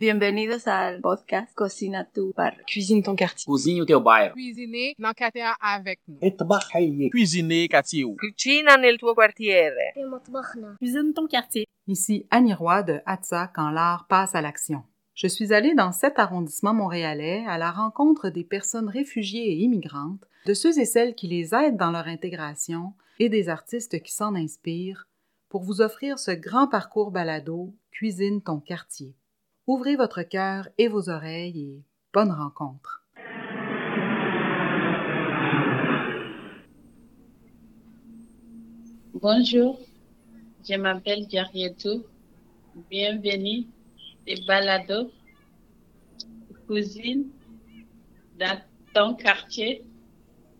Bienvenue Bienvenidos ao podcast Cocina tu bar. Cuisine ton quartier. Cuisine o teu bairro. Cuisiner quartier avec nous. Trabalhar. Cuisiner quartier. Cuisine ton quartier. Ici Annie Roy de Atza quand l'art passe à l'action. Je suis allée dans cet arrondissement montréalais à la rencontre des personnes réfugiées et immigrantes, de ceux et celles qui les aident dans leur intégration et des artistes qui s'en inspirent pour vous offrir ce grand parcours balado Cuisine ton quartier. Ouvrez votre cœur et vos oreilles et bonne rencontre. Bonjour, je m'appelle Jarietou. Bienvenue et balado cuisine dans ton quartier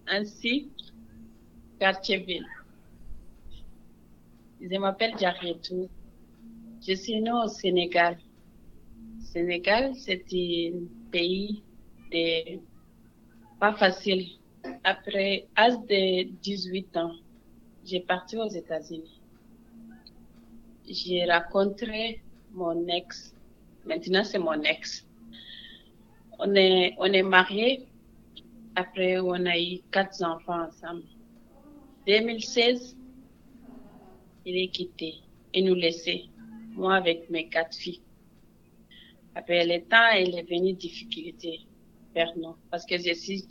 ainsi quartier ville. Je m'appelle Jarietou. Je suis née au Sénégal. Sénégal, c'est un pays pas facile. Après l'âge de 18 ans, j'ai parti aux États-Unis. J'ai rencontré mon ex. Maintenant, c'est mon ex. On est, on mariés. Après, on a eu quatre enfants ensemble. 2016, il est quitté et nous laissé, moi avec mes quatre filles. Après le temps, il est venu difficulté vers nous parce que je suis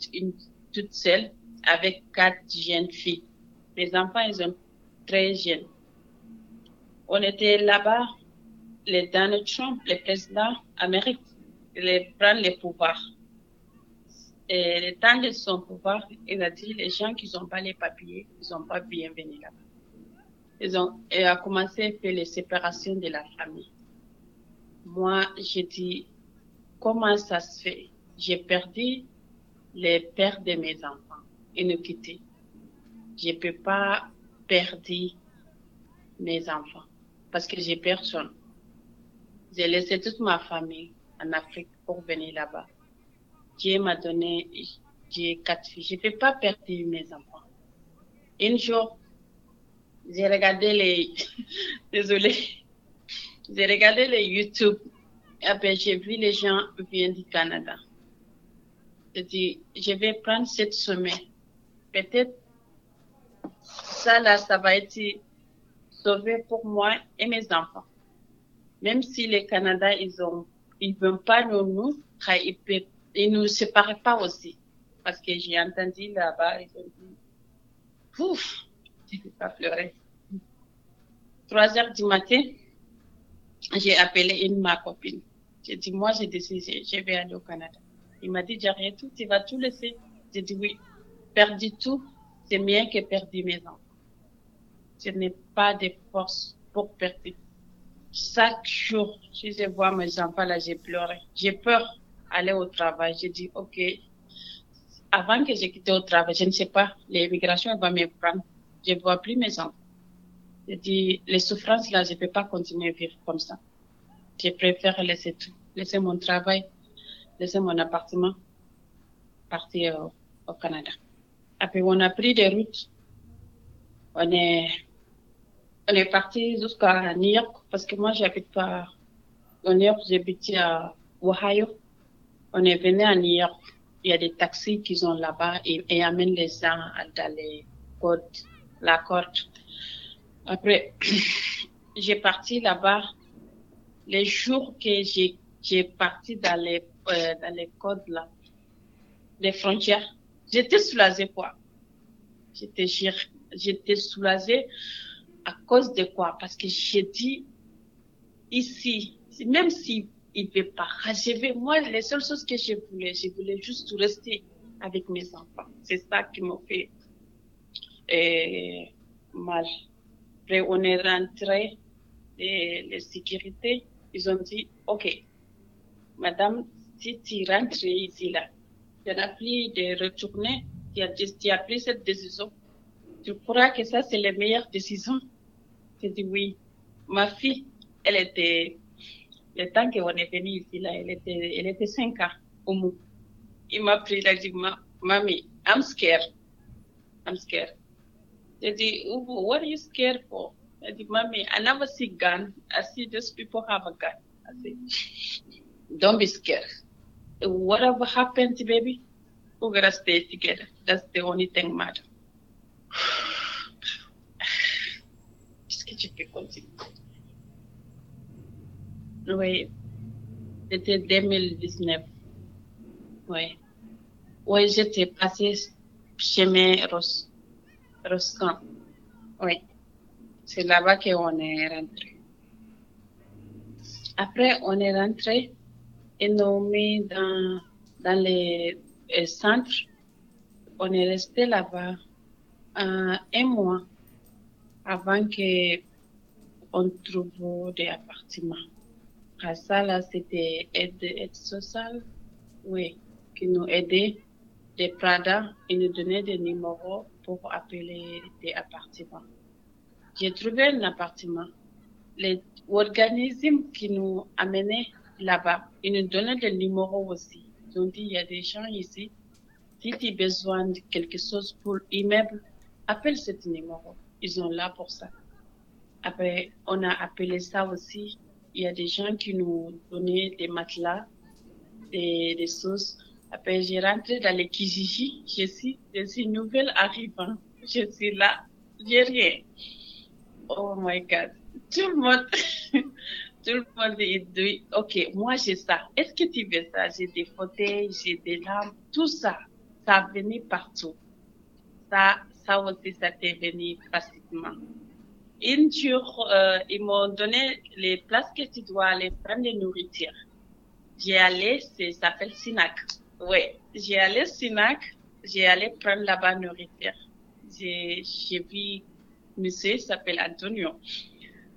toute seule avec quatre jeunes filles. Les enfants, ils sont très jeunes. On était là-bas, le Donald Trump, le président américain, il prend le pouvoir. Et le temps de son pouvoir, il a dit les gens qui n'ont pas les papiers, ils sont pas bienvenus là-bas. Ils ont, il a commencé à faire les séparations de la famille. Moi, j'ai dit, comment ça se fait? J'ai perdu les pères de mes enfants. Nous quittés. Je peux pas perdre mes enfants parce que j'ai personne. J'ai laissé toute ma famille en Afrique pour venir là-bas. Dieu m'a donné, j'ai quatre filles. Je peux pas perdre mes enfants. Un jour, j'ai regardé les, désolé, j'ai regardé les YouTube. Et après, j'ai vu les gens viennent du Canada. J'ai dit, je vais prendre cette semaine. Peut-être, ça là, ça va être sauvé pour moi et mes enfants. Même si les Canada, ils ont, ils veulent pas nous, nous, ils nous séparent pas aussi. Parce que j'ai entendu là-bas, ils ont dit, pouf, je peux pas pleurer. 3 heures du matin, j'ai appelé une ma copine. J'ai dit, moi, j'ai décidé, je vais aller au Canada. Il m'a dit, j'arrête tout, tu vas tout laisser. J'ai dit, oui, perdre tout, c'est mieux que perdre mes enfants. Je n'ai pas de force pour perdre. Chaque jour, si je vois mes enfants là, j'ai pleuré. J'ai peur d'aller au travail. J'ai dit, OK, avant que j'ai quitté au travail, je ne sais pas, l'immigration va me prendre. Je ne vois plus mes enfants. J'ai dit, les souffrances là, je ne peux pas continuer à vivre comme ça. Je préfère laisser tout, laisser mon travail, laisser mon appartement, partir au, Canada. Après, on a pris des routes. On est, on est parti jusqu'à New York parce que moi, j'habite pas à New York, j'habite à Ohio. On est venu à New York. Il y a des taxis qui sont là-bas et, et amènent les gens dans les côtes, la côte. Après, j'ai parti là-bas. Les jours que j'ai, j'ai parti dans les, euh, dans les côtes là, les frontières, j'étais soulagée quoi. J'étais, j'étais soulagée à cause de quoi? Parce que j'ai dit, ici, même si il ne veut pas, je moi, les seules choses que je voulais, je voulais juste rester avec mes enfants. C'est ça qui m'a fait euh, mal. Après, on est rentré, et les sécurités, ils ont dit, OK, madame, si tu rentres ici, là, tu n'as plus de retourner, tu as, tu as pris cette décision. Tu crois que ça, c'est la meilleure décision? J'ai dit oui. Ma fille, elle était, le temps qu'on est venu ici, là, elle était, elle était 5 ans au mou. Il m'a pris, il a dit, Mamie, I'm scared. I'm scared. J'ai dit, what are you scared for? Said, Mommy, I never see gun. I see just people have a gun. I said, don't be scared. Whatever happens, baby, we're gonna stay together. That's the only thing matter. Oui, c'était 2019. Oui. Oui, j'étais passée chemin Roscan. Oui. C'est là-bas qu'on est rentré. Après, on est rentré et nous mis dans, dans les, centres. On est resté là-bas un mois avant que on trouve des appartements. Après ça, là, c'était aide, aide sociale, oui, qui nous aidait, des Prada, ils nous donnaient des numéros pour appeler des appartements. J'ai trouvé un appartement. Les organismes qui nous amenaient là-bas, ils nous donnaient des numéros aussi. Ils ont dit, il y a des gens ici, si tu as besoin de quelque chose pour l'immeuble, appelle ce numéro. Ils sont là pour ça. Après, on a appelé ça aussi. Il y a des gens qui nous donnaient des matelas, des, des choses. Après, j'ai rentré dans les Kijiji. Je suis, je suis nouvelle arrivant. Je suis là. J'ai rien. Oh my God. Tout le monde, tout le monde est dit, OK, moi j'ai ça. Est-ce que tu veux ça? J'ai des fauteuils, j'ai des lampes, tout ça. Ça venait partout. Ça, ça aussi, ça t'est venu facilement. Une jour, euh, ils m'ont donné les places que tu dois aller prendre de nourriture. J'ai allé, ça s'appelle Sinac. Oui, j'ai allé Sinac, j'ai allé prendre là-bas nourriture. J'ai, vu monsieur, il s'appelle Antonio.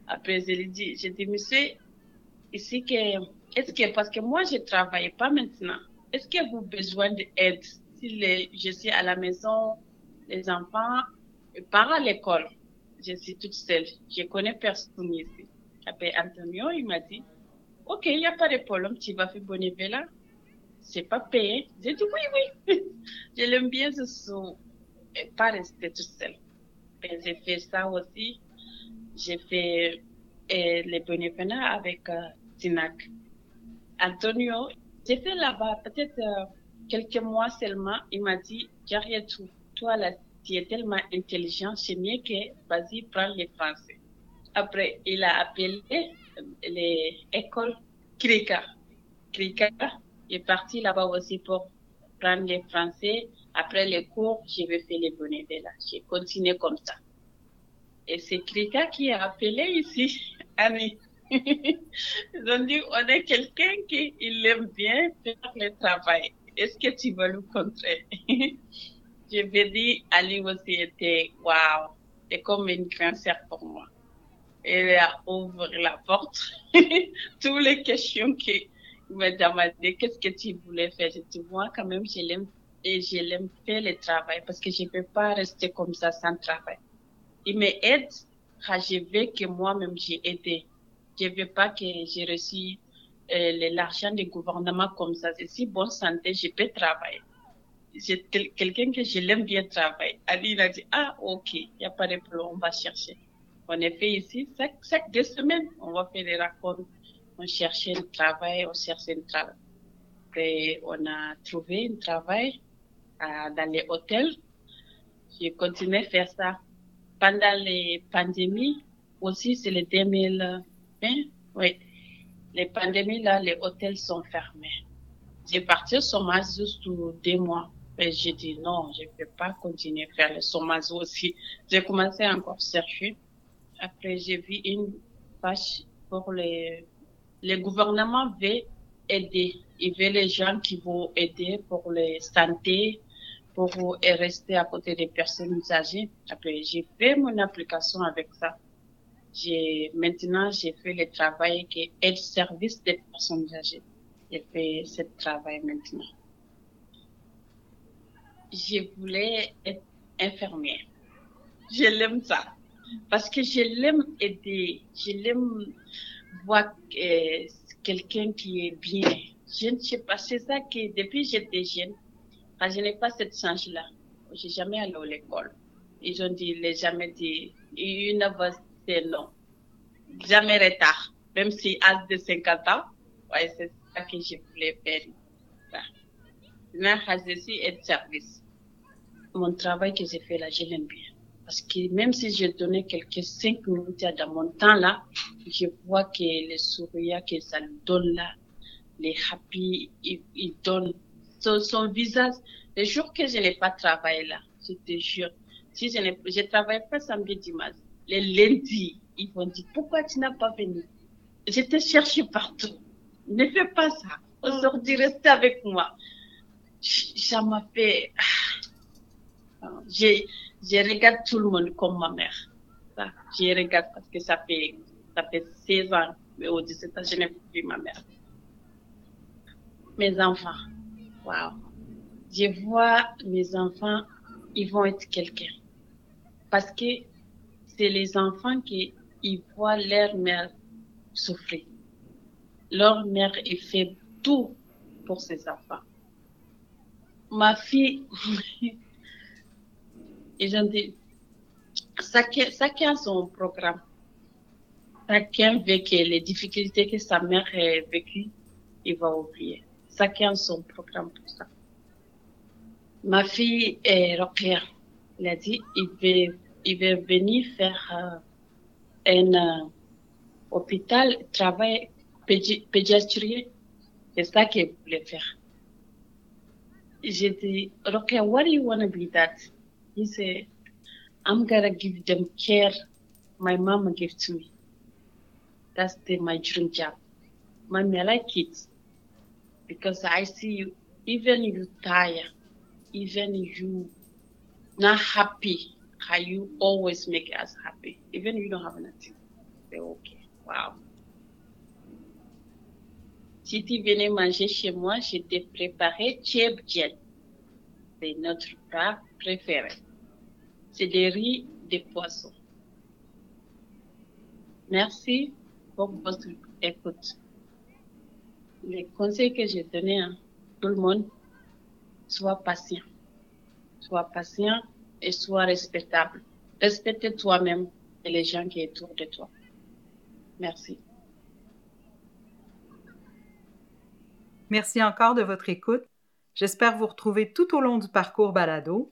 Après, je lui dit, j'ai dit, monsieur, ici que, est-ce que, parce que moi, je travaille pas maintenant, est-ce que vous avez besoin d'aide? Si je suis à la maison, les enfants, pars à l'école, je suis toute seule, je connais personne ici. Après, Antonio, il m'a dit, OK, il n'y a pas de problème, tu vas faire bénévolat. C'est pas payé. J'ai dit, oui, oui. je l'aime bien, je suis pas rester toute seule. Et j'ai fait ça aussi. J'ai fait euh, les bénévolats avec euh. Antonio, j'ai fait là-bas peut-être euh, quelques mois seulement. Il m'a dit, tout. Toi, là, tu es tellement intelligent, c'est mieux que vas-y, prends les français. Après, il a appelé les écoles Krika. Krika est parti là-bas aussi pour prendre les français. Après les cours, je vais faire les bénévolat. J'ai continué comme ça. Et c'est Krika qui a appelé ici, Annie. Ils ont dit, on est quelqu'un qui il aime bien faire le travail. Est-ce que tu veux le contrer? je vais dire, Ali aussi était, waouh, c'est comme une grande sœur pour moi. Elle a ouvert la porte. Toutes les questions qu'il m'a demandé, qu'est-ce que tu voulais faire? Je dis, moi, quand même, je l'aime et je l'aime faire le travail parce que je ne peux pas rester comme ça sans travail. Il m'aide quand je veux que moi-même j'ai aidé. Je ne veux pas que j'ai reçu euh, l'argent du gouvernement comme ça. C'est si bonne santé, je peux travailler. J'ai quelqu'un que je l'aime bien travailler. Ali, il a dit, ah, ok, il n'y a pas de problème, on va chercher. On est fait ici, chaque, chaque deux semaines, on va faire des rencontres. On cherchait un travail, on cherchait un travail. Et on a trouvé un travail à, dans les hôtels. J'ai continué à faire ça. Pendant les pandémies, aussi, c'est le 2020, oui. Les pandémies, là, les hôtels sont fermés. J'ai parti au chômage juste deux mois. Et j'ai dit non, je ne peux pas continuer à faire le chômage aussi. J'ai commencé à encore chercher. Après, j'ai vu une page pour les, les gouvernements veut aider. Ils veulent les gens qui vont aider pour les santé, pour rester à côté des personnes âgées. J'ai fait mon application avec ça. Maintenant, j'ai fait le travail qui est service des personnes âgées. J'ai fait ce travail maintenant. Je voulais être infirmière. Je l'aime ça. Parce que je l'aime aider. Je l'aime voir euh, quelqu'un qui est bien. Je ne sais pas, c'est ça que depuis j'étais jeune, quand je n'ai pas cette chance-là, j'ai jamais allé à l'école. Ils ont dit, les jamais dit, une fois c'est non. Jamais retard. Même si à de 50 ans, ouais, pas que je voulais faire ça. Maintenant, je suis de service. Mon travail que j'ai fait là, je l'aime bien. Parce que même si je donnais quelques cinq minutes dans mon temps là, je vois que le sourire que ça lui donne là, les happy, il, il donne son, son, visage. Les jours que je n'ai pas travaillé là, je te jure, si je ne je travaille pas samedi dimanche, les lundis, ils vont dire pourquoi tu n'as pas venu? Je te cherche partout. Ne fais pas ça. Aujourd'hui, reste avec moi. Ça m'a fait. Je, je regarde tout le monde comme ma mère. Ça, je regarde parce que ça fait, ça fait 16 ans, mais au 17 ans, je n'ai plus ma mère. Mes enfants, waouh. Je vois mes enfants, ils vont être quelqu'un. Parce que c'est les enfants qui ils voient leur mère souffrir. Leur mère est fait tout pour ses enfants. Ma fille, ils ont dit, chacun, chacun son programme. Chacun vécu les difficultés que sa mère a vécues, il va oublier. Chacun son programme pour ça. Ma fille est Rokia. Elle a dit, il veut, il veut venir faire euh, un euh, hôpital, travail pédi. C'est ça qu'elle voulait faire. J'ai dit, Rokia, what do you want to be that? He said, I'm gonna give them care my mama gave to me. That's the, my dream job. Mommy, I like it because I see you, even you tired, even you not happy, how you always make us happy, even you don't have nothing. Say, okay, wow. Si tu venais manger chez moi, je t'ai préparé tchèbdjen. C'est notre plat préféré. C'est des riz de poisson. Merci pour votre écoute. Les conseils que j'ai donnés à tout le monde, sois patient. Sois patient et sois respectable. Respecte toi-même et les gens qui sont autour de toi. Merci. Merci encore de votre écoute. J'espère vous retrouver tout au long du parcours balado.